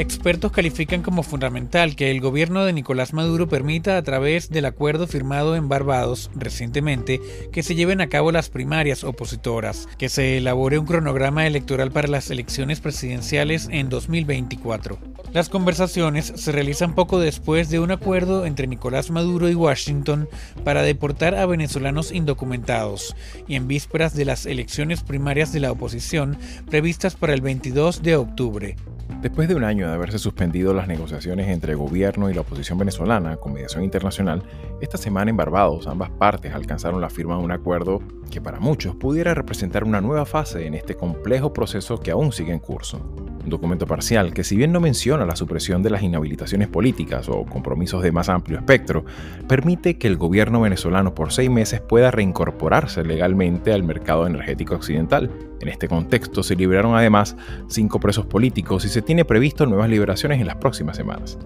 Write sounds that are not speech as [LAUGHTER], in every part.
Expertos califican como fundamental que el gobierno de Nicolás Maduro permita a través del acuerdo firmado en Barbados recientemente que se lleven a cabo las primarias opositoras, que se elabore un cronograma electoral para las elecciones presidenciales en 2024. Las conversaciones se realizan poco después de un acuerdo entre Nicolás Maduro y Washington para deportar a venezolanos indocumentados y en vísperas de las elecciones primarias de la oposición previstas para el 22 de octubre. Después de un año de haberse suspendido las negociaciones entre el gobierno y la oposición venezolana con mediación internacional, esta semana en Barbados ambas partes alcanzaron la firma de un acuerdo que para muchos pudiera representar una nueva fase en este complejo proceso que aún sigue en curso. Un documento parcial que si bien no menciona la supresión de las inhabilitaciones políticas o compromisos de más amplio espectro, permite que el gobierno venezolano por seis meses pueda reincorporarse legalmente al mercado energético occidental en este contexto se liberaron además cinco presos políticos y se tiene previsto nuevas liberaciones en las próximas semanas.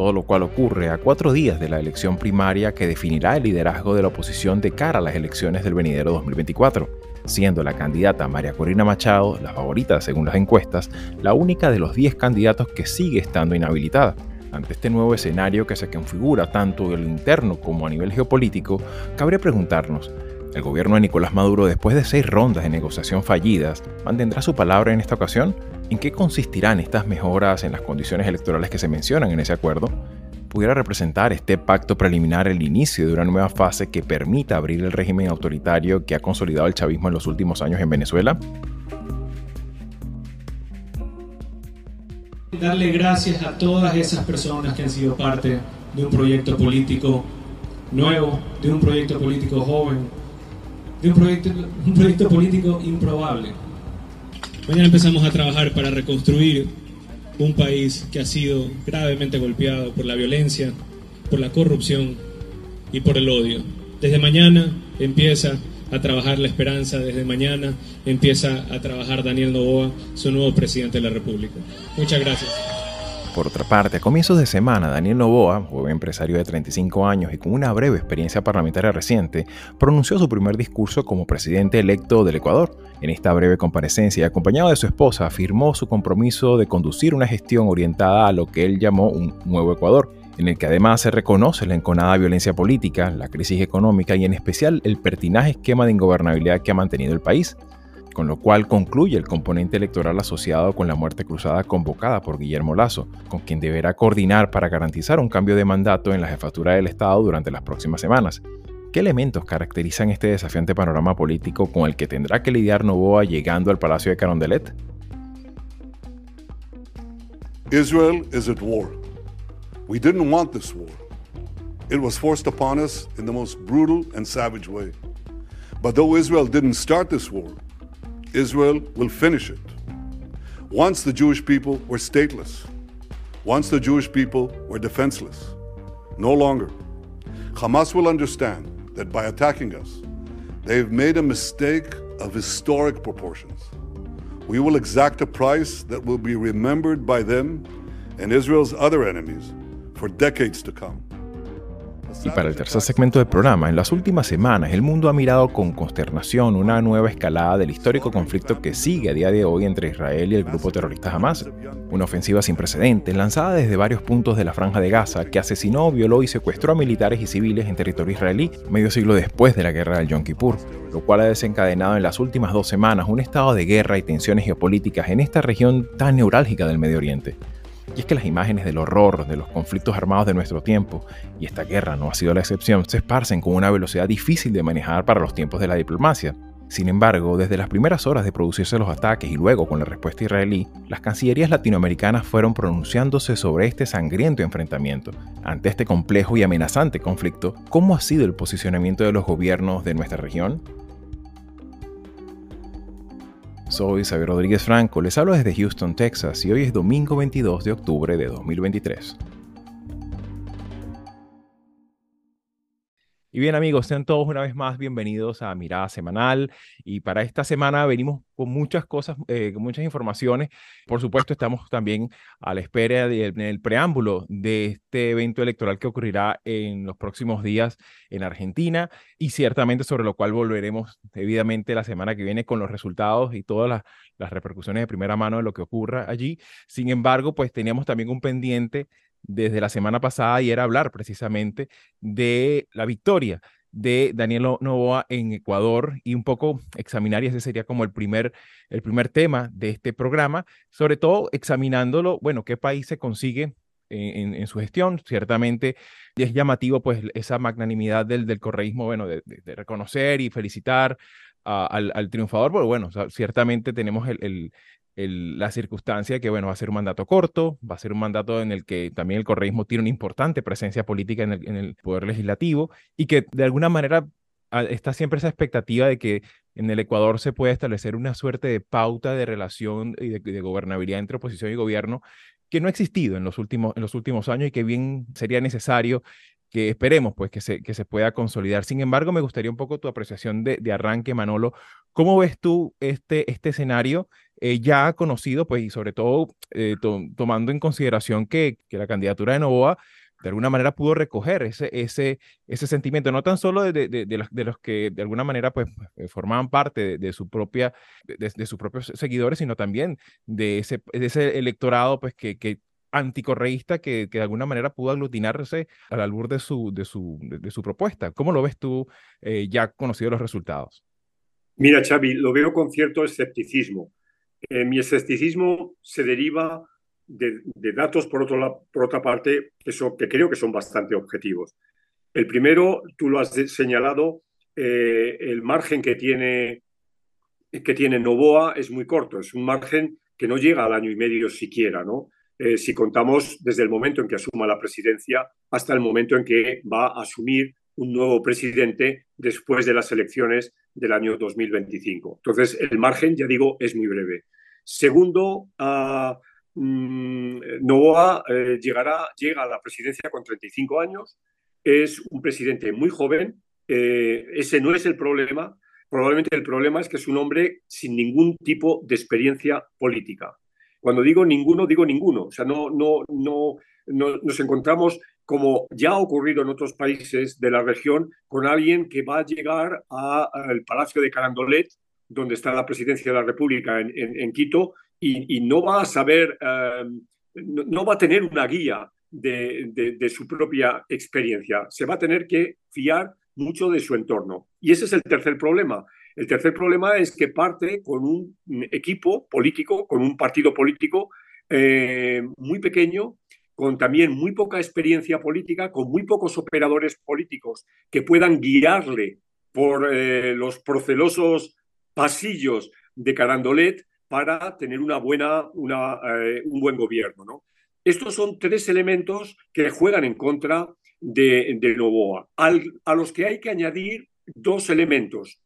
Todo lo cual ocurre a cuatro días de la elección primaria que definirá el liderazgo de la oposición de cara a las elecciones del venidero 2024, siendo la candidata María Corina Machado, la favorita según las encuestas, la única de los 10 candidatos que sigue estando inhabilitada. Ante este nuevo escenario que se configura tanto en lo interno como a nivel geopolítico, cabría preguntarnos, el gobierno de Nicolás Maduro, después de seis rondas de negociación fallidas, mantendrá su palabra en esta ocasión. ¿En qué consistirán estas mejoras en las condiciones electorales que se mencionan en ese acuerdo? ¿Pudiera representar este pacto preliminar el inicio de una nueva fase que permita abrir el régimen autoritario que ha consolidado el chavismo en los últimos años en Venezuela? Darle gracias a todas esas personas que han sido parte de un proyecto político nuevo, de un proyecto político joven, de un proyecto, un proyecto político improbable. Mañana empezamos a trabajar para reconstruir un país que ha sido gravemente golpeado por la violencia, por la corrupción y por el odio. Desde mañana empieza a trabajar la esperanza, desde mañana empieza a trabajar Daniel Novoa, su nuevo presidente de la República. Muchas gracias. Por otra parte, a comienzos de semana, Daniel Novoa, joven empresario de 35 años y con una breve experiencia parlamentaria reciente, pronunció su primer discurso como presidente electo del Ecuador. En esta breve comparecencia, acompañado de su esposa, afirmó su compromiso de conducir una gestión orientada a lo que él llamó un nuevo Ecuador, en el que además se reconoce la enconada violencia política, la crisis económica y en especial el pertinaje esquema de ingobernabilidad que ha mantenido el país con lo cual concluye el componente electoral asociado con la muerte cruzada convocada por Guillermo Lazo, con quien deberá coordinar para garantizar un cambio de mandato en la jefatura del Estado durante las próximas semanas. ¿Qué elementos caracterizan este desafiante panorama político con el que tendrá que lidiar Novoa llegando al Palacio de Carondelet? Israel is at war. We didn't want this war. It was forced upon us in the most brutal and savage way. But though Israel didn't start this war, Israel will finish it. Once the Jewish people were stateless, once the Jewish people were defenseless, no longer. Hamas will understand that by attacking us, they've made a mistake of historic proportions. We will exact a price that will be remembered by them and Israel's other enemies for decades to come. Y para el tercer segmento del programa, en las últimas semanas el mundo ha mirado con consternación una nueva escalada del histórico conflicto que sigue a día de hoy entre Israel y el grupo terrorista Hamas. Una ofensiva sin precedentes lanzada desde varios puntos de la franja de Gaza que asesinó, violó y secuestró a militares y civiles en territorio israelí medio siglo después de la guerra del Yom Kippur, lo cual ha desencadenado en las últimas dos semanas un estado de guerra y tensiones geopolíticas en esta región tan neurálgica del Medio Oriente. Y es que las imágenes del horror de los conflictos armados de nuestro tiempo, y esta guerra no ha sido la excepción, se esparcen con una velocidad difícil de manejar para los tiempos de la diplomacia. Sin embargo, desde las primeras horas de producirse los ataques y luego con la respuesta israelí, las cancillerías latinoamericanas fueron pronunciándose sobre este sangriento enfrentamiento. Ante este complejo y amenazante conflicto, ¿cómo ha sido el posicionamiento de los gobiernos de nuestra región? Soy Xavier Rodríguez Franco, les hablo desde Houston, Texas, y hoy es domingo 22 de octubre de 2023. Y bien amigos, sean todos una vez más bienvenidos a Mirada Semanal y para esta semana venimos con muchas cosas, eh, con muchas informaciones. Por supuesto, estamos también a la espera del preámbulo de este evento electoral que ocurrirá en los próximos días en Argentina y ciertamente sobre lo cual volveremos debidamente la semana que viene con los resultados y todas las, las repercusiones de primera mano de lo que ocurra allí. Sin embargo, pues teníamos también un pendiente desde la semana pasada y era hablar precisamente de la victoria de Daniel Novoa en Ecuador y un poco examinar, y ese sería como el primer, el primer tema de este programa, sobre todo examinándolo, bueno, qué país se consigue en, su gestión. Ciertamente es llamativo pues esa magnanimidad del, del correísmo, bueno, de, reconocer y felicitar al, al, triunfador, pero bueno, ciertamente tenemos el, la circunstancia que, bueno, va a ser un mandato corto, va a ser un mandato en el que también el correísmo tiene una importante presencia política en el, poder legislativo y que de alguna manera está siempre esa expectativa de que en el Ecuador se pueda establecer una suerte de pauta de relación y de, gobernabilidad entre oposición y gobierno que no ha existido en los últimos, en los últimos años y que bien sería necesario que esperemos pues que se, que se pueda consolidar. Sin embargo, me gustaría un poco tu apreciación de, de arranque, Manolo. ¿Cómo ves tú este, este escenario eh, ya conocido, pues, y sobre todo eh, tomando en consideración que, que, la candidatura de Novoa de alguna manera pudo recoger ese, ese, ese sentimiento, no tan solo de, de, de, los, de los, que de alguna manera pues, eh, formaban parte de, su propia, de, sus propios seguidores, sino también de ese, ese electorado pues, que, que anticorreísta que, que, de alguna manera pudo aglutinarse al albur de su, de su, de, su propuesta. ¿Cómo lo ves tú ya conocido los resultados? Mira, Xavi, lo veo con cierto escepticismo. Eh, mi escepticismo se deriva de, datos, por, otro, por otra parte, que, que creo que son bastante objetivos. El primero, tú lo has señalado, eh, el margen que tiene, que tiene Novoa es muy corto, es un margen que no llega al año y medio siquiera, ¿no? Eh, si contamos desde el momento en que asuma la presidencia hasta el momento en que va a asumir un nuevo presidente después de las elecciones del año 2025. Entonces, el margen, ya digo, es muy breve. Segundo, uh, Novoa eh, llegará, llega a la presidencia con 35 años, es un presidente muy joven, eh, ese no es el problema, probablemente el problema es que es un hombre sin ningún tipo de experiencia política. Cuando digo ninguno, digo ninguno, o sea, no, no, no, no nos encontramos como ya ha ocurrido en otros países de la región, con alguien que va a llegar al Palacio de Carandolet, donde está la presidencia de la República en, Quito, y, no va a saber, eh, no, va a tener una guía de, su propia experiencia. Se va a tener que fiar mucho de su entorno. Y ese es el tercer problema. El tercer problema es que parte con un equipo político, con un partido político eh, muy pequeño, con también muy poca experiencia política, con muy pocos operadores políticos que puedan guiarle por eh, los procelosos pasillos de Carandolet para tener una buena, una, eh, un buen gobierno. ¿no? Estos son tres elementos que juegan en contra de, de Novoa, a los que hay que añadir dos elementos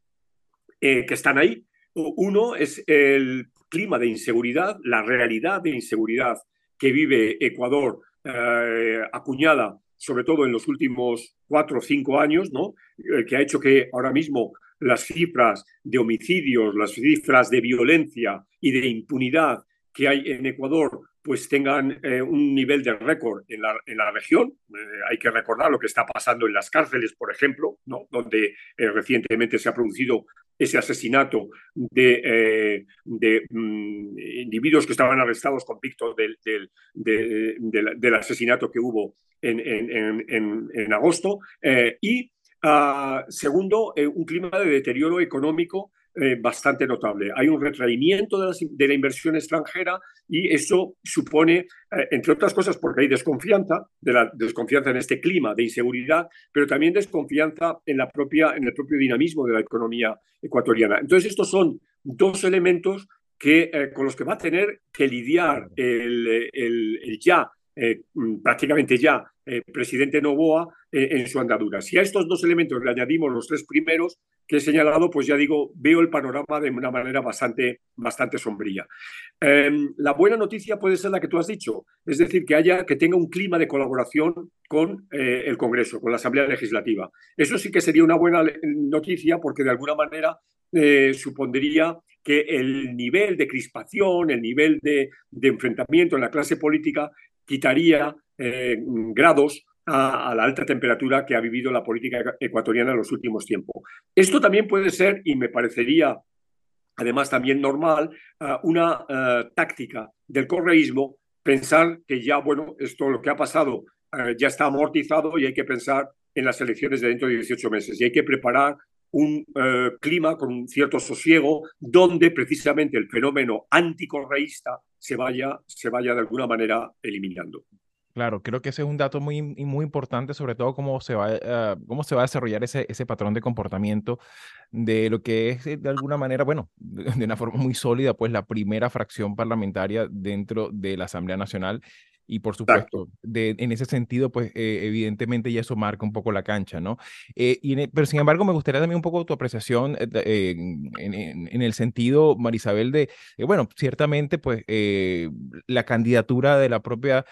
eh, que están ahí. Uno es el clima de inseguridad, la realidad de inseguridad que vive Ecuador, eh, acuñada sobre todo en los últimos cuatro o cinco años, ¿no? Eh, que ha hecho que ahora mismo las cifras de homicidios, las cifras de violencia y de impunidad que hay en Ecuador pues tengan eh, un nivel de récord en la, en la región. Eh, hay que recordar lo que está pasando en las cárceles, por ejemplo, ¿no? donde eh, recientemente se ha producido ese asesinato de, de mm, individuos que estaban arrestados convictos del, del, del, asesinato que hubo en, en, en, agosto. y, ah, segundo, un clima de deterioro económico eh, bastante notable. Hay un retraimiento de, la inversión extranjera y eso supone, eh, entre otras cosas, porque hay desconfianza, de la desconfianza en este clima de inseguridad, pero también desconfianza en, la propia, en el propio dinamismo de la economía ecuatoriana. Entonces, estos son dos elementos que, eh, con los que va a tener que lidiar el, el, ya, prácticamente ya, presidente Novoa en su andadura. Si a estos dos elementos le añadimos los tres primeros, que he señalado, pues ya digo, veo el panorama de una manera bastante, bastante sombría. Em, la buena noticia puede ser la que tú has dicho, es decir, que haya, que tenga un clima de colaboración con eh, el Congreso, con la Asamblea Legislativa. Eso sí que sería una buena noticia porque de alguna manera eh, supondría que el nivel de crispación, el nivel de, enfrentamiento en la clase política quitaría eh, grados a, la alta temperatura que ha vivido la política ecuatoriana en los últimos tiempos. Esto también puede ser, y me parecería además también normal, ah, una ah, táctica del correísmo, pensar que ya, bueno, esto lo que ha pasado ah, ya está amortizado y hay que pensar en las elecciones de dentro de 18 meses y hay que preparar un clima con un cierto sosiego donde precisamente el fenómeno anticorreísta se vaya, se vaya de alguna manera eliminando. Claro, creo que ese es un dato muy, muy importante, sobre todo cómo se va, ah, cómo se va a desarrollar ese, ese patrón de comportamiento de lo que es eh, de alguna manera, bueno, [LAUGHS] de una forma muy sólida, pues la primera fracción parlamentaria dentro de la Asamblea Nacional y por supuesto, de, en ese sentido, pues eh, evidentemente ya eso marca un poco la cancha, ¿no? Eh, y e, pero sin embargo, me gustaría también un poco tu apreciación eh, en, en, el sentido, Marisabel, de, bueno, ciertamente, pues la candidatura de la propia...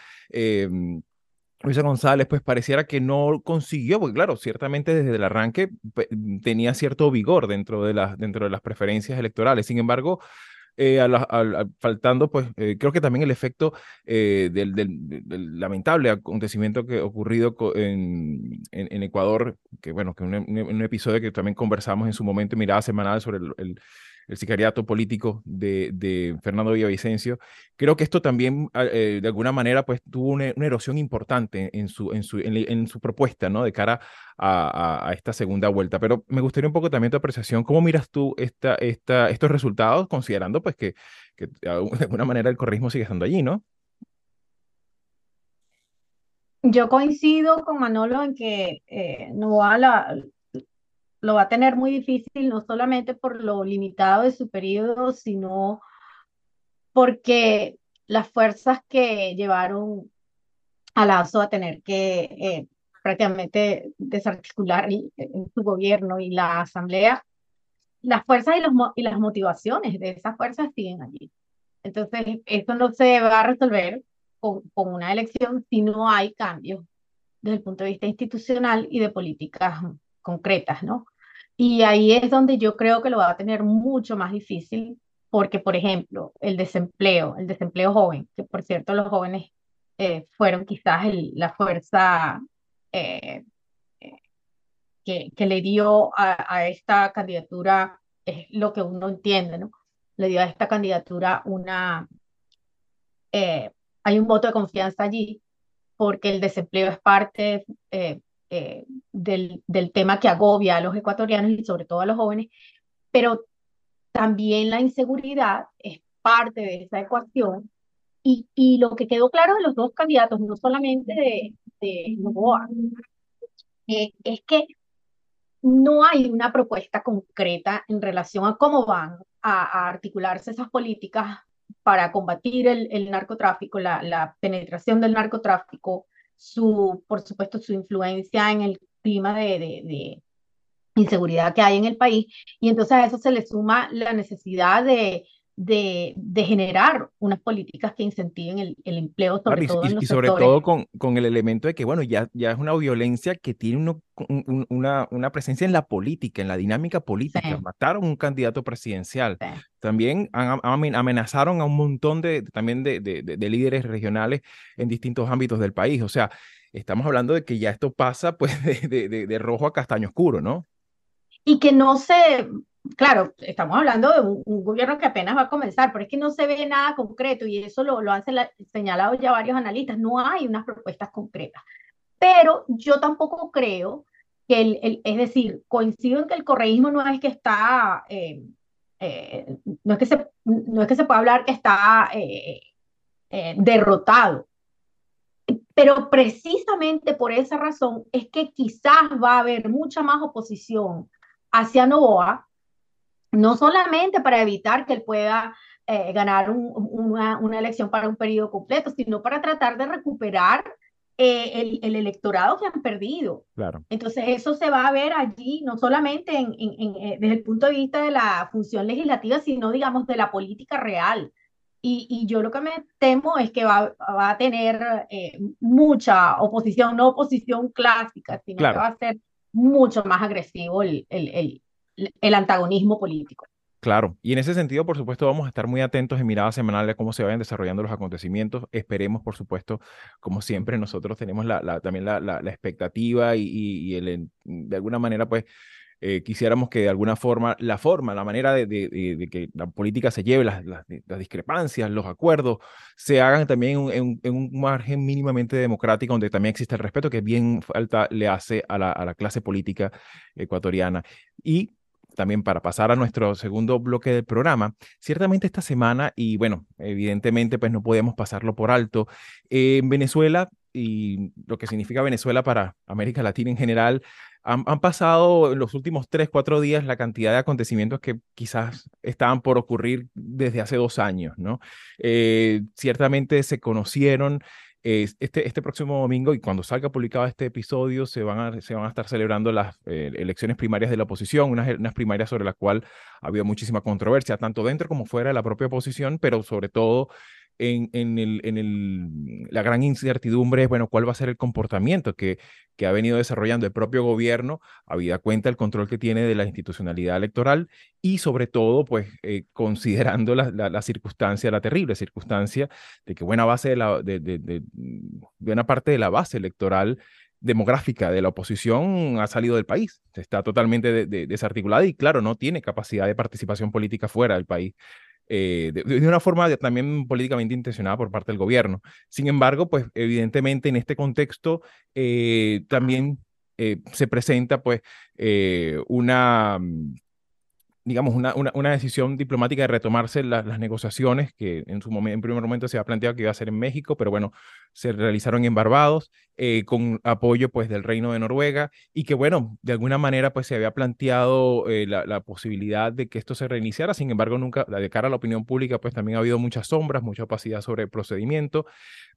Luisa González, pues pareciera que no consiguió, porque claro, ciertamente desde el arranque tenía cierto vigor dentro de, las dentro de las preferencias electorales. Sin embargo, eh, faltando, pues eh, creo que también el efecto eh, del, lamentable acontecimiento que ocurrido en, en, Ecuador, que bueno, que un, un, episodio que también conversamos en su momento en Mirada Semanal sobre el el sicariato político de, de Fernando Villavicencio. Creo que esto también, ah, eh, de alguna manera, pues tuvo una, erosión importante en su, en su, en, su propuesta, ¿no? De cara a, a, esta segunda vuelta. Pero me gustaría un poco también tu apreciación. ¿Cómo miras tú esta, esta, estos resultados, considerando, pues, que, que de alguna manera el corrismo sigue estando allí, ¿no? Yo coincido con Manolo en que eh, no va la, lo va a tener muy difícil, no solamente por lo limitado de su periodo, sino porque las fuerzas que llevaron a Lazo a tener que eh, prácticamente desarticular su gobierno y la asamblea, las fuerzas y, los, y las motivaciones de esas fuerzas siguen allí. Entonces, esto no se va a resolver con, con una elección si no hay cambios desde el punto de vista institucional y de políticas concretas, ¿no? Y ahí es donde yo creo que lo va a tener mucho más difícil, porque, por ejemplo, el desempleo, el desempleo joven, que por cierto los jóvenes eh, fueron quizás la fuerza eh, que, que, le dio a, esta candidatura, es lo que uno entiende, ¿no? Le dio a esta candidatura una... Eh, hay un voto de confianza allí, porque el desempleo es parte eh, del, del tema que agobia a los ecuatorianos y sobre todo a los jóvenes, pero también la inseguridad es parte de esa ecuación. Y, y lo que quedó claro de los dos candidatos, no solamente de, de Novoa, eh, es que no hay una propuesta concreta en relación a cómo van a, articularse esas políticas para combatir el, el narcotráfico, la, la, penetración del narcotráfico, su, por supuesto, su influencia en el clima de, de, inseguridad que hay en el país. Y entonces a eso se le suma la necesidad de, de, de, generar unas políticas que incentiven el, el empleo, sobre todo y, en y sobre todo con, con, el elemento de que, bueno, ya, ya es una violencia que tiene uno, una, una presencia en la política, en la dinámica política. Mataron un candidato presidencial. También amenazaron a un montón de, también de, de, de, líderes regionales en distintos ámbitos del país. O sea, estamos hablando de que ya esto pasa pues [LAUGHS] de, rojo a castaño oscuro, ¿no? Y que no se, claro, estamos hablando de un, gobierno que apenas va a comenzar, pero es que no se ve nada concreto y eso lo, lo han señalado ya varios analistas, no hay unas propuestas concretas. Pero yo tampoco creo que, el, es decir, coincido en que el correísmo no es que está, eh, eh, no, es que se, no es que se pueda hablar que está eh, derrotado, pero precisamente por esa razón es que quizás va a haber mucha más oposición hacia Novoa, no solamente para evitar que él pueda ganar una, una, elección para un periodo completo, sino para tratar de recuperar el, el, electorado que han perdido. Claro. Entonces, eso se va a ver allí, no solamente en, en, desde el punto de vista de la función legislativa, sino, digamos, de la política real. Y, y yo lo que me temo es que va, va a tener mucha oposición, no oposición clásica, sino que va a ser mucho más agresivo el, el, el, antagonismo político. Claro, y en ese sentido, por supuesto, vamos a estar muy atentos en mirada semanal de cómo se vayan desarrollando los acontecimientos. Esperemos, por supuesto, como siempre, nosotros tenemos la, también la, la, expectativa y, y, el, de alguna manera, pues, eh, quisiéramos que de alguna forma, la forma, la manera de, de, que la política se lleve, las, las, discrepancias, los acuerdos, se hagan también en, en, un margen mínimamente democrático, donde también existe el respeto que bien falta le hace a la, a la clase política ecuatoriana. Y también para pasar a nuestro segundo bloque del programa, ciertamente esta semana, y bueno, evidentemente pues no podemos pasarlo por alto, en Venezuela y lo que significa Venezuela para América Latina en general, han, pasado en los últimos tres, cuatro días la cantidad de acontecimientos que quizás estaban por ocurrir desde hace dos años, ¿no? Eh, ciertamente se conocieron este, este próximo domingo y cuando salga publicado este episodio se van a, se van a estar celebrando las eh, elecciones primarias de la oposición, unas, unas primarias sobre las cuales había muchísima controversia, tanto dentro como fuera de la propia oposición, pero sobre todo en, en, el, en el, la gran incertidumbre es, bueno, cuál va a ser el comportamiento que, que ha venido desarrollando el propio gobierno, habida cuenta el control que tiene de la institucionalidad electoral y sobre todo, pues, eh, considerando la, la, circunstancia, la terrible circunstancia de que buena base de, la, de, de, de, buena parte de la base electoral demográfica de la oposición ha salido del país, está totalmente desarticulada y claro, no tiene capacidad de participación política fuera del país. Eh, de, una forma también políticamente intencionada por parte del gobierno. Sin embargo, pues evidentemente en este contexto eh, también eh, se presenta pues una mm, digamos, una, una, decisión diplomática de retomarse las negociaciones, que en su momento, en primer momento se había planteado que iba a ser en México, pero bueno, se realizaron en Barbados, eh, con apoyo pues del Reino de Noruega, y que bueno, de alguna manera pues se había planteado eh, la, la, posibilidad de que esto se reiniciara, sin embargo, nunca, de cara a la opinión pública, pues también ha habido muchas sombras, mucha opacidad sobre el procedimiento,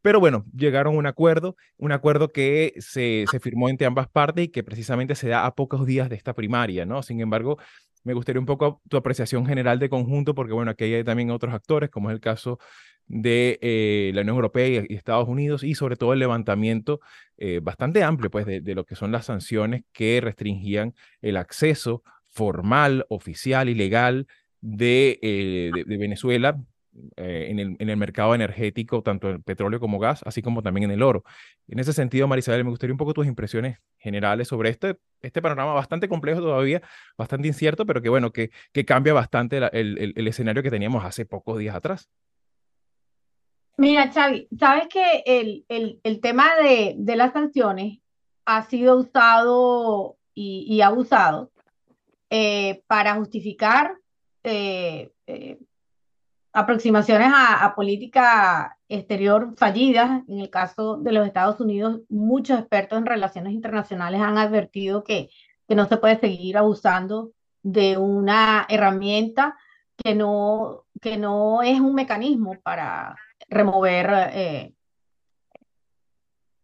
pero bueno, llegaron a un acuerdo, un acuerdo que se, se firmó entre ambas partes y que precisamente se da a pocos días de esta primaria, ¿no? Sin embargo, me gustaría un poco tu apreciación general de conjunto, porque bueno, aquí hay también otros actores, como es el caso de eh, la Unión Europea y, Estados Unidos, y sobre todo el levantamiento eh, bastante amplio pues, de, lo que son las sanciones que restringían el acceso formal, oficial y legal de, eh, de Venezuela eh, en, el, en, el, mercado energético, tanto el petróleo como gas, así como también en el oro. En ese sentido, Marisabel, me gustaría un poco tus impresiones generales sobre este, este panorama bastante complejo todavía, bastante incierto, pero que bueno, que, que cambia bastante el, el, escenario que teníamos hace pocos días atrás. Mira, Xavi, sabes que el, tema de, de, las sanciones ha sido usado y, y abusado eh, para justificar eh, eh, aproximaciones a, política exterior fallidas. En el caso de los Estados Unidos, muchos expertos en relaciones internacionales han advertido que, que no se puede seguir abusando de una herramienta que no, que no es un mecanismo para remover, eh,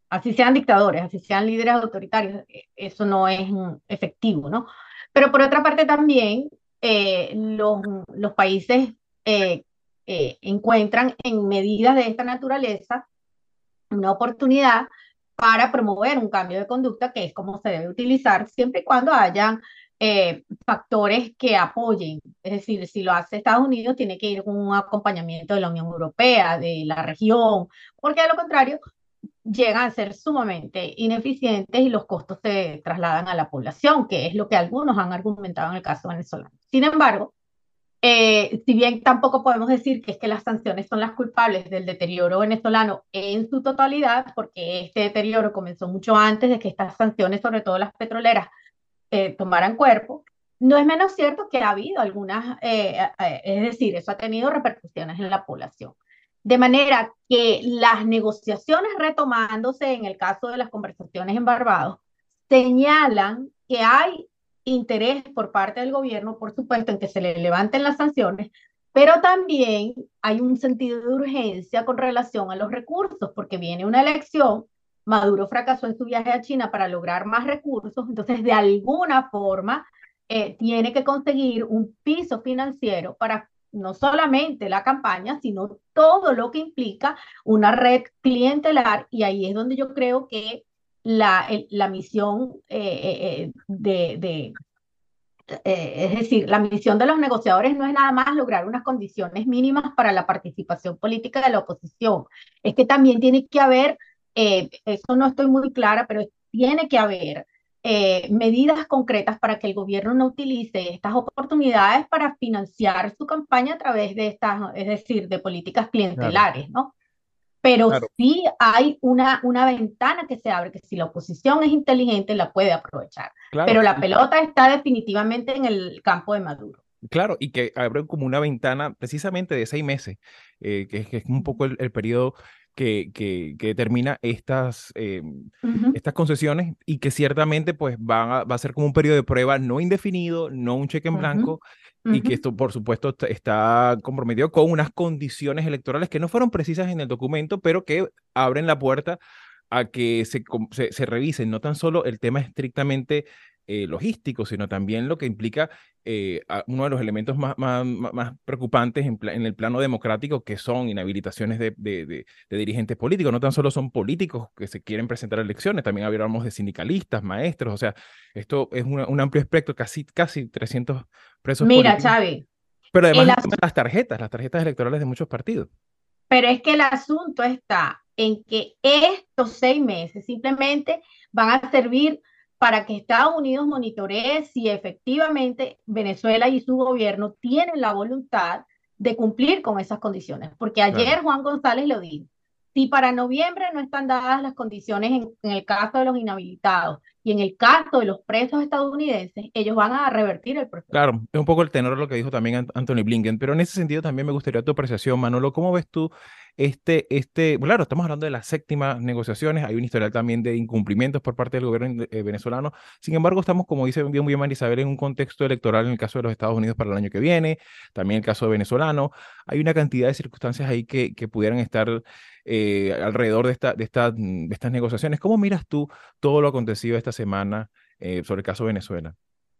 así sean dictadores, así sean líderes autoritarios, e, eso no es efectivo, ¿no? Pero por otra parte también eh, los, los países eh, eh, encuentran en medidas de esta naturaleza una oportunidad para promover un cambio de conducta, que es como se debe utilizar siempre y cuando hayan eh, factores que apoyen. Es decir, si lo hace Estados Unidos, tiene que ir con un acompañamiento de la Unión Europea, de la región, porque de lo contrario llegan a ser sumamente ineficientes y los costos se trasladan a la población, que es lo que algunos han argumentado en el caso venezolano. Sin embargo, eh, si bien tampoco podemos decir que es que las sanciones son las culpables del deterioro venezolano en su totalidad, porque este deterioro comenzó mucho antes de que estas sanciones, sobre todo las petroleras, eh, tomaran cuerpo, no es menos cierto que ha habido algunas, eh, es decir, eso ha tenido repercusiones en la población. De manera que las negociaciones retomándose en el caso de las conversaciones en Barbados señalan que hay interés por parte del gobierno, por supuesto, en que se le levanten las sanciones, pero también hay un sentido de urgencia con relación a los recursos, porque viene una elección Maduro fracasó en su viaje a China para lograr más recursos, entonces de alguna forma eh, tiene que conseguir un piso financiero para no solamente la campaña, sino todo lo que implica una red clientelar y ahí es donde yo creo que la, la misión eh, eh, de, de es decir, la misión de los negociadores no es nada más lograr unas condiciones mínimas para la participación política de la oposición, es que también tiene que haber, eso no estoy muy clara, pero tiene que haber eh, medidas concretas para que el gobierno no utilice estas oportunidades para financiar su campaña a través de estas, es decir, de políticas clientelares, ¿no? Pero sí hay una, una ventana que se abre, que si la oposición es inteligente, la puede aprovechar. Pero la pelota está definitivamente en el campo de Maduro. Claro, y que abre como una ventana precisamente de seis meses, eh, que, es un poco el, el periodo que, que, que determina estas, eh, estas concesiones y que ciertamente pues va a, va a ser como un periodo de prueba no indefinido, no un cheque en blanco, y que esto, por supuesto, está comprometido con unas condiciones electorales que no fueron precisas en el documento, pero que abren la puerta a que se, se, se revisen no tan solo el tema estrictamente eh, logístico, sino también lo que implica eh, uno de los elementos más, más, más preocupantes en, en, el plano democrático, que son inhabilitaciones de, de, de, dirigentes políticos. No tan solo son políticos que se quieren presentar a elecciones, también hablamos de sindicalistas, maestros, o sea, esto es un amplio espectro, casi, casi 300 presos. Mira, Chávez. Pero además las tarjetas, las tarjetas electorales de muchos partidos. Pero es que el asunto está en que estos seis meses simplemente van a servir para que Estados Unidos monitoree si efectivamente Venezuela y su gobierno tienen la voluntad de cumplir con esas condiciones. Porque ayer Juan González lo dijo, si para noviembre no están dadas las condiciones en, en, el caso de los inhabilitados y en el caso de los presos estadounidenses, ellos van a revertir el proceso. Claro, es un poco el tenor de lo que dijo también Anthony Blinken, pero en ese sentido también me gustaría tu apreciación, Manolo, ¿cómo ves tú este, este, claro, estamos hablando de las séptimas negociaciones, hay un historial también de incumplimientos por parte del gobierno eh, venezolano, sin embargo, estamos, como dice bien, bien Isabel, en un contexto electoral en el caso de los Estados Unidos para el año que viene, también el caso de venezolano, hay una cantidad de circunstancias ahí que, que pudieran estar eh, alrededor de, esta, de, esta, de estas negociaciones. ¿Cómo miras tú todo lo acontecido esta semana eh, sobre el caso Venezuela?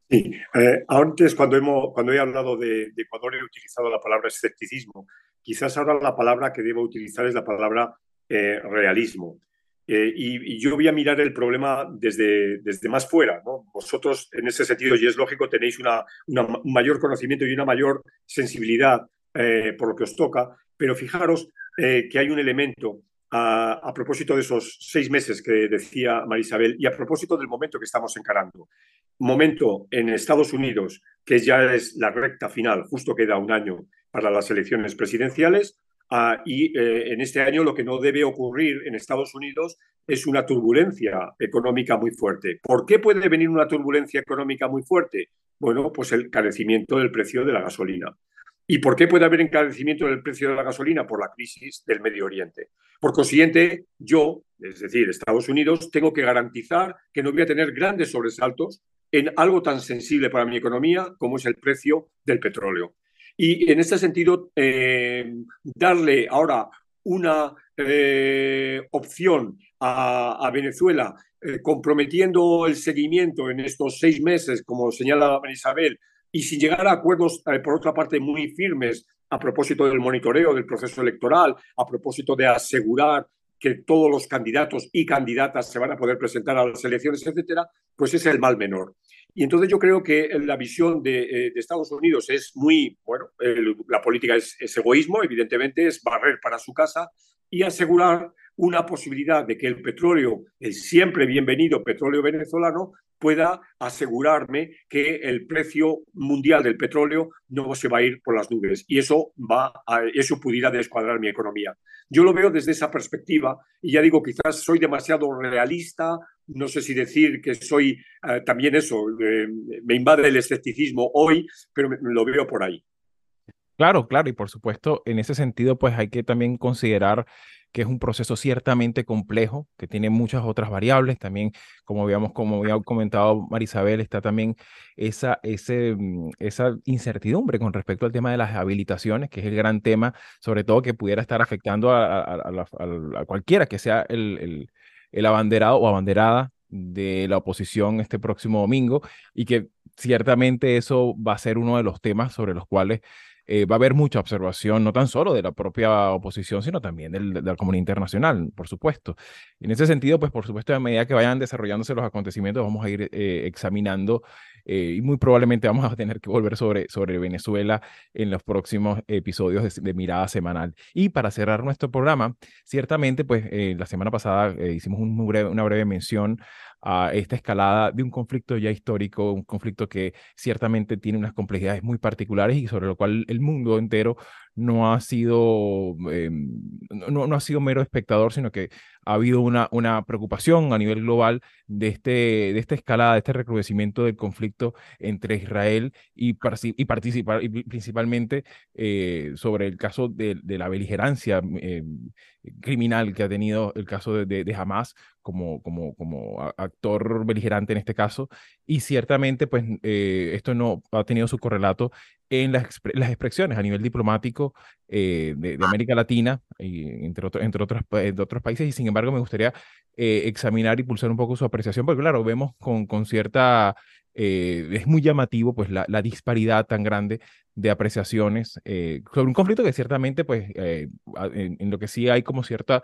Sí, eh, antes cuando, hemos, cuando he hablado de, de, Ecuador he utilizado la palabra escepticismo. Quizás ahora la palabra que debo utilizar es la palabra eh, realismo. Eh, y, yo voy a mirar el problema desde, desde más fuera. ¿no? Vosotros, en ese sentido, y es lógico, tenéis una, un mayor conocimiento y una mayor sensibilidad eh, por lo que os toca, pero fijaros que hay un elemento a, a, propósito de esos seis meses que decía Marisabel y a propósito del momento que estamos encarando momento en Estados Unidos, que ya es la recta final, justo queda un año para las elecciones presidenciales, uh, y eh, en este año lo que no debe ocurrir en Estados Unidos es una turbulencia económica muy fuerte. ¿Por qué puede venir una turbulencia económica muy fuerte? Bueno, pues el carecimiento del precio de la gasolina. ¿Y por qué puede haber encarecimiento del precio de la gasolina? Por la crisis del Medio Oriente. Por consiguiente, yo, es decir, Estados Unidos, tengo que garantizar que no voy a tener grandes sobresaltos en algo tan sensible para mi economía como es el precio del petróleo. Y en este sentido, eh, darle ahora una eh, opción a, Venezuela, eh, comprometiendo el seguimiento en estos seis meses, como señala Isabel, y sin llegar a acuerdos, eh, por otra parte, muy firmes a propósito del monitoreo del proceso electoral, a propósito de asegurar que todos los candidatos y candidatas se van a poder presentar a las elecciones, etcétera, pues es el mal menor. Y entonces yo creo que la visión de, eh, de Estados Unidos es muy, bueno, el, la política es, egoísmo, evidentemente, es barrer para su casa y asegurar una posibilidad de que el petróleo, el siempre bienvenido petróleo venezolano, pueda asegurarme que el precio mundial del petróleo no se va a ir por las nubes y eso va eso pudiera descuadrar mi economía. Yo lo veo desde esa perspectiva y ya digo, quizás soy demasiado realista, no sé si decir que soy eh, también eso, eh, me invade el escepticismo hoy, pero lo veo por ahí. Claro, claro, y por supuesto, en ese sentido, pues hay que también considerar que es un proceso ciertamente complejo, que tiene muchas otras variables. También, como habíamos, como había comentado Marisabel, está también esa, ese, mm, esa incertidumbre con respecto al tema de las habilitaciones, que es el gran tema, sobre todo que pudiera estar afectando a, cualquiera que sea el el abanderado o abanderada de la oposición este próximo domingo y que ciertamente eso va a ser uno de los temas sobre los cuales eh, va a haber mucha observación, no tan solo de la propia oposición, sino también del, de la comunidad internacional, por supuesto. En ese sentido, pues por supuesto, a medida que vayan desarrollándose los acontecimientos, vamos a ir eh, examinando eh, y muy probablemente vamos a tener que volver sobre, sobre Venezuela en los próximos episodios de, Mirada Semanal. Y para cerrar nuestro programa, ciertamente, pues la semana pasada hicimos una breve mención a esta escalada de un conflicto ya histórico, un conflicto que ciertamente tiene unas complejidades muy particulares y sobre lo cual el mundo entero no ha sido, em, no, no, ha sido mero espectador, sino que ha habido una, una preocupación a nivel global de, este, de esta escalada, de este recrudecimiento del conflicto entre Israel y, y, participar, y principalmente eh, sobre el caso de, de la beligerancia em, criminal que ha tenido el caso de, de, Hamas como, como, como actor beligerante en este caso. Y ciertamente, pues, eh, esto no ha tenido su correlato en las, las expresiones a nivel diplomático eh, de, América Latina, y entre, entre otros, otros países, y sin embargo me gustaría eh, examinar y pulsar un poco su apreciación, porque claro, vemos con, con cierta, eh, es muy llamativo pues la, la, disparidad tan grande de apreciaciones sobre un conflicto que ciertamente pues en, en, lo que sí hay como cierta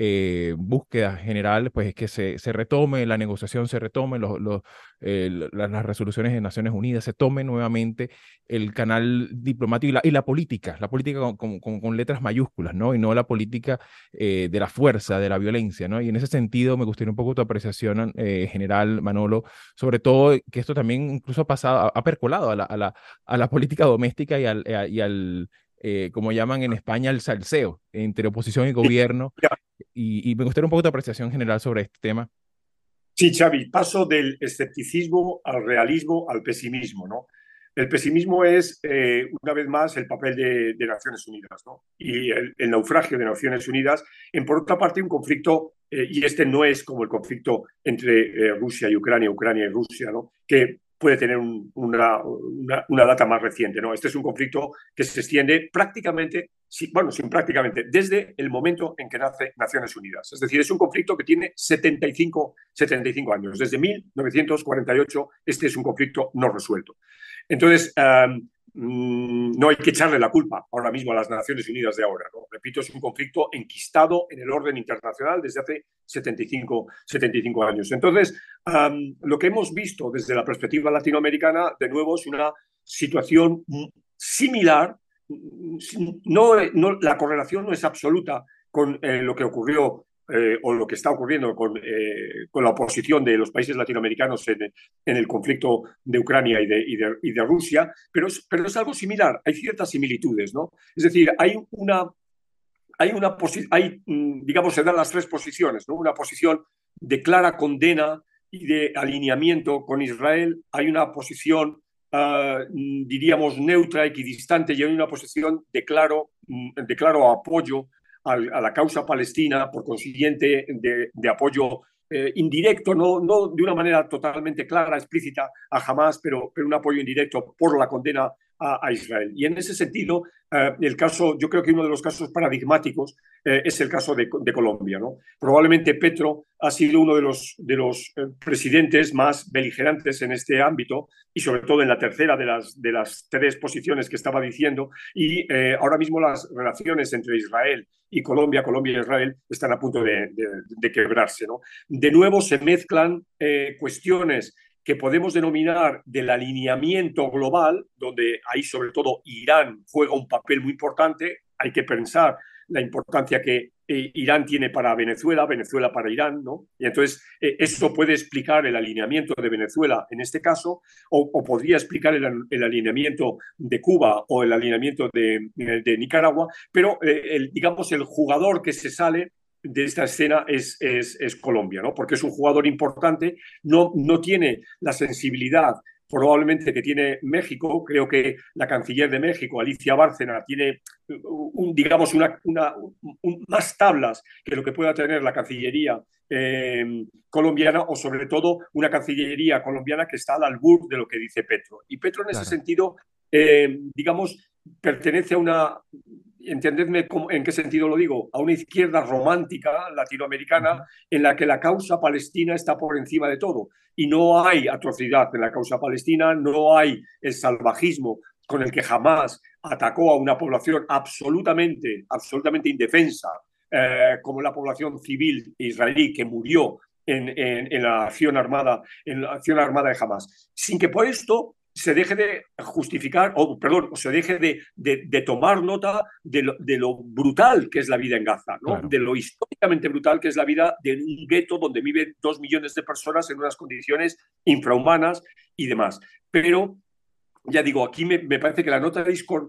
eh, búsqueda general, pues es que se, se retome la negociación, se retome los, los, las resoluciones de Naciones Unidas, se tome nuevamente el canal diplomático y la, y la política, la política con, con, con, letras mayúsculas, ¿no? Y no la política eh, de la fuerza, de la violencia, ¿no? Y en ese sentido me gustaría un poco tu apreciación eh, general, Manolo, sobre todo que esto también incluso ha pasado, ha percolado a la, a la, a la política doméstica y al, y al eh, como llaman en España, el salseo entre oposición y gobierno. Y, me gustaría un poco tu apreciación general sobre este tema. Sí, Xavi, paso del escepticismo al realismo al pesimismo, ¿no? El pesimismo es, eh, una vez más, el papel de, Naciones Unidas ¿no? y el, naufragio de Naciones Unidas. En, por otra parte, un conflicto, eh, y este no es como el conflicto entre Rusia y Ucrania, Ucrania y Rusia, ¿no? que puede tener una, una, data más reciente. ¿no? Este es un conflicto que se extiende prácticamente, bueno, sin prácticamente, desde el momento en que nace Naciones Unidas. Es decir, es un conflicto que tiene 75, 75 años. Desde 1948 este es un conflicto no resuelto. Entonces, no hay que echarle la culpa ahora mismo a las Naciones Unidas de ahora. Repito, es un conflicto enquistado en el orden internacional desde hace 75, 75 años. Entonces, lo que hemos visto desde la perspectiva latinoamericana, de nuevo, es una situación similar. No, no la correlación no es absoluta con eh, lo que ocurrió eh, o lo que está ocurriendo con, eh, con, la oposición de los países latinoamericanos en, en el conflicto de Ucrania y de, y de, Rusia, pero es, pero es, algo similar, hay ciertas similitudes, ¿no? Es decir, hay una, hay una hay, mm, digamos, se dan las tres posiciones, ¿no? Una posición de clara condena y de alineamiento con Israel, hay una posición ah, diríamos, neutra, equidistante, y hay una posición de claro, mm, de claro apoyo a, la causa palestina, por consiguiente, de, apoyo eh, indirecto, no, no de una manera totalmente clara, explícita a Hamas, pero, pero un apoyo indirecto por la condena a, Israel. Y en ese sentido, eh, el caso, yo creo que uno de los casos paradigmáticos eh, es el caso de, Colombia. ¿no? Probablemente Petro ha sido uno de los, de los eh, presidentes más beligerantes en este ámbito y sobre todo en la tercera de las, de las tres posiciones que estaba diciendo. Y ahora mismo las relaciones entre Israel y Colombia, Colombia y Israel, están a punto de, de quebrarse. ¿no? De nuevo se mezclan cuestiones que podemos denominar del alineamiento global, donde ahí sobre todo Irán juega un papel muy importante. Hay que pensar la importancia que eh, Irán tiene para Venezuela, Venezuela para Irán, ¿no? Y entonces eh, eso puede explicar el alineamiento de Venezuela en este caso, o, podría explicar el, alineamiento de Cuba o el alineamiento de, de Nicaragua, pero eh, el, digamos el jugador que se sale de esta escena es, es, Colombia, ¿no? porque es un jugador importante, no, no tiene la sensibilidad probablemente que tiene México. Creo que la canciller de México, Alicia Bárcena, tiene, un, digamos, una, una más tablas que lo que pueda tener la Cancillería em, colombiana o sobre todo una Cancillería colombiana que está al albur de lo que dice Petro. Y Petro en ese sentido, em, digamos, pertenece a una entendedme en qué sentido lo digo, a una izquierda romántica latinoamericana en la que la causa palestina está por encima de todo. Y no hay atrocidad en la causa palestina, no hay el salvajismo con el que jamás atacó a una población absolutamente, absolutamente indefensa, eh, como la población civil israelí que murió en, en, la acción armada, en la acción armada de Hamas. Sin que por esto se deje de justificar, o perdón, o se deje de, de, tomar nota de lo, de lo, brutal que es la vida en Gaza, ¿no? de lo históricamente brutal que es la vida de un gueto donde viven dos millones de personas en unas condiciones infrahumanas y demás. Pero, ya digo, aquí me, me parece que la nota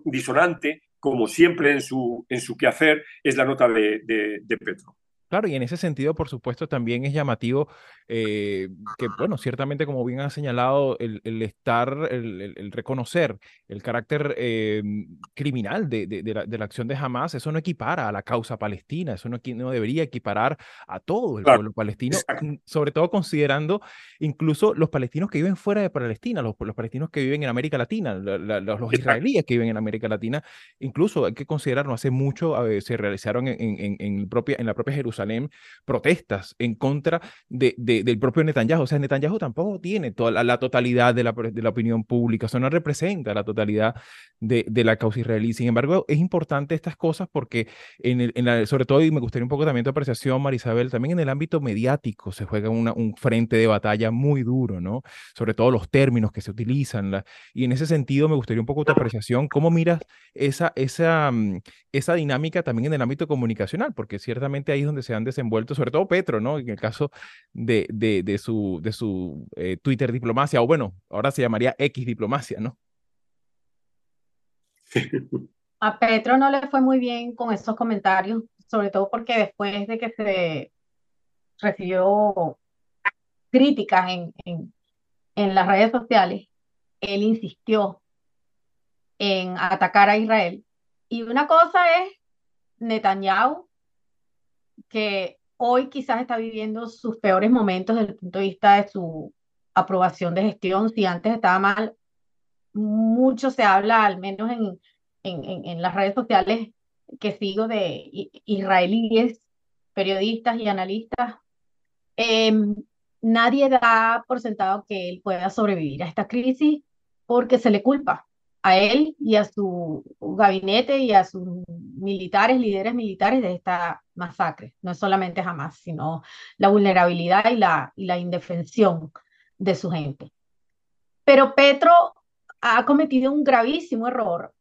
disonante, como siempre en su, en su quehacer, es la nota de, de Petro. Claro, y en ese sentido, por supuesto, también es llamativo eh, que, bueno, ciertamente, como bien ha señalado, el, estar, el, reconocer el carácter eh, criminal de, de, la, acción de Hamas, eso no equipara a la causa palestina, eso no, no debería equiparar a todo el pueblo palestino, sobre todo considerando incluso los palestinos que viven fuera de Palestina, los, los palestinos que viven en América Latina, los israelíes que viven en América Latina, incluso hay que considerar, no hace mucho se realizaron en, en, en, propia, en la propia Jerusalén protestas en contra de del propio Netanyahu. O sea, Netanyahu tampoco tiene toda la, totalidad de la, de la, opinión pública, o sea, no representa la totalidad de, de, la causa israelí. Sin embargo, es importante estas cosas porque, en, el, en la, sobre todo, y me gustaría un poco también tu apreciación, Marisabel, también en el ámbito mediático se juega una, un frente de batalla muy duro, ¿no? Sobre todo los términos que se utilizan. La, y en ese sentido, me gustaría un poco tu apreciación. ¿Cómo miras esa, esa, mm, esa dinámica también en el ámbito comunicacional? Porque ciertamente ahí es donde se han desenvuelto, sobre todo Petro, ¿no? En el caso de, su, de su eh, Twitter diplomacia, o bueno, ahora se llamaría X diplomacia, ¿no? [LAUGHS] A Petro no le fue muy bien con esos comentarios, sobre todo porque después de que se recibió críticas en, en las redes sociales, él insistió en atacar a Israel. Y una cosa es Netanyahu, que hoy quizás está viviendo sus peores momentos desde el punto de vista de su aprobación de gestión. Si antes estaba mal, mucho se habla, al menos en, en, en las redes sociales que sigo de israelíes, periodistas y analistas. Em, nadie da por sentado que él pueda sobrevivir a esta crisis porque se le culpa a él y a su gabinete y a sus militares, líderes militares de esta masacre. No es solamente jamás, sino la vulnerabilidad y la, indefensión de su gente. Pero Petro ha cometido un gravísimo error,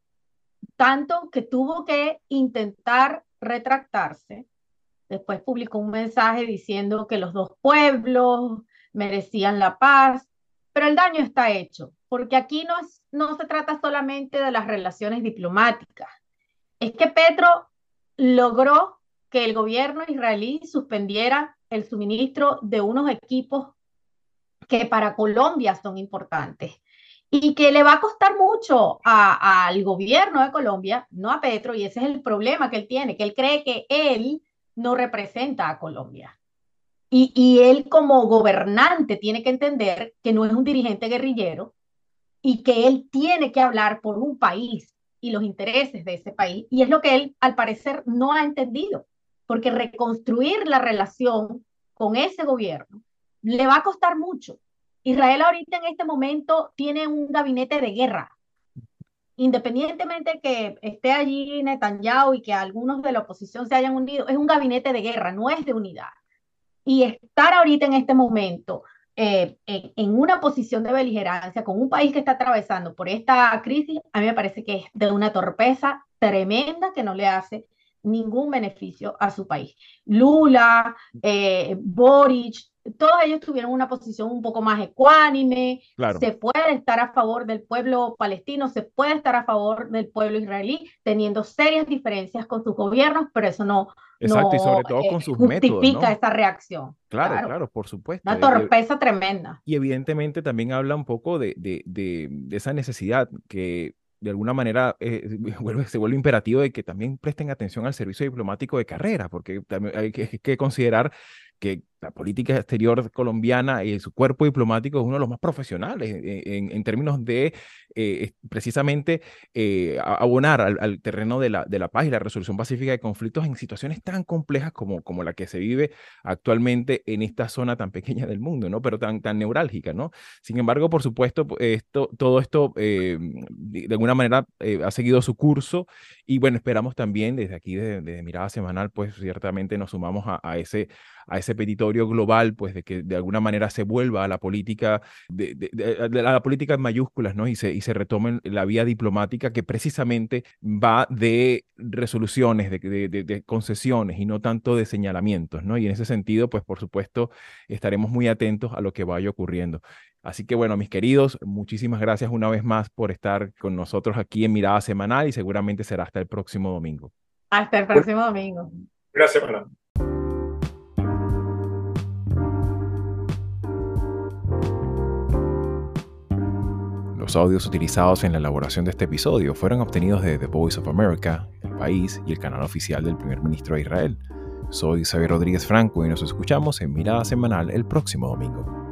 tanto que tuvo que intentar retractarse. Después publicó un mensaje diciendo que los dos pueblos merecían la paz, pero el daño está hecho porque aquí no, no se trata solamente de las relaciones diplomáticas. Es que Petro logró que el gobierno israelí suspendiera el suministro de unos equipos que para Colombia son importantes y que le va a costar mucho al gobierno de Colombia, no a Petro, y ese es el problema que él tiene, que él cree que él no representa a Colombia. Y, y él como gobernante tiene que entender que no es un dirigente guerrillero, y que él tiene que hablar por un país y los intereses de ese país. Y es lo que él, al parecer, no ha entendido, porque reconstruir la relación con ese gobierno le va a costar mucho. Israel ahorita en este momento tiene un gabinete de guerra. Independientemente que esté allí Netanyahu y que algunos de la oposición se hayan unido, es un gabinete de guerra, no es de unidad. Y estar ahorita en este momento eh, en, una posición de beligerancia con un país que está atravesando por esta crisis, a mí me parece que es de una torpeza tremenda que no le hace ningún beneficio a su país. Lula, eh, Boric, todos ellos tuvieron una posición un poco más ecuánime, se puede estar a favor del pueblo palestino, se puede estar a favor del pueblo israelí, teniendo serias diferencias con sus gobiernos, pero eso no, Exacto, y sobre todo con sus justifica esta reacción. Claro, claro, por supuesto. Una torpeza tremenda. Y evidentemente también habla un poco de, de, de, esa necesidad que de alguna manera eh, [LAUGHS] se vuelve imperativo de que también presten atención al servicio diplomático de carrera, porque también hay que, considerar que la política exterior colombiana y su cuerpo diplomático es uno de los más profesionales en, términos de eh, precisamente eh, abonar al, terreno de la, de la paz y la resolución pacífica de conflictos en situaciones tan complejas como, como la que se vive actualmente en esta zona tan pequeña del mundo, ¿no? Pero tan, tan neurálgica, ¿no? Sin embargo, por supuesto, esto, todo esto eh, de alguna manera ha seguido su curso y bueno, esperamos también desde aquí, de, Mirada Semanal, pues ciertamente nos sumamos a, ese, a ese global, pues de que de alguna manera se vuelva a la política, de, la política en mayúsculas, ¿no? Y se, y se retome la vía diplomática que precisamente va de resoluciones, de, concesiones y no tanto de señalamientos, ¿no? Y en ese sentido, pues por supuesto, estaremos muy atentos a lo que vaya ocurriendo. Así que bueno, mis queridos, muchísimas gracias una vez más por estar con nosotros aquí en Mirada Semanal y seguramente será hasta el próximo domingo. Hasta el próximo domingo. Gracias, Fernando. Los audios utilizados en la elaboración de este episodio fueron obtenidos de The Voice of America, El País y el canal oficial del primer ministro de Israel. Soy Xavier Rodríguez Franco y nos escuchamos en Mirada Semanal el próximo domingo.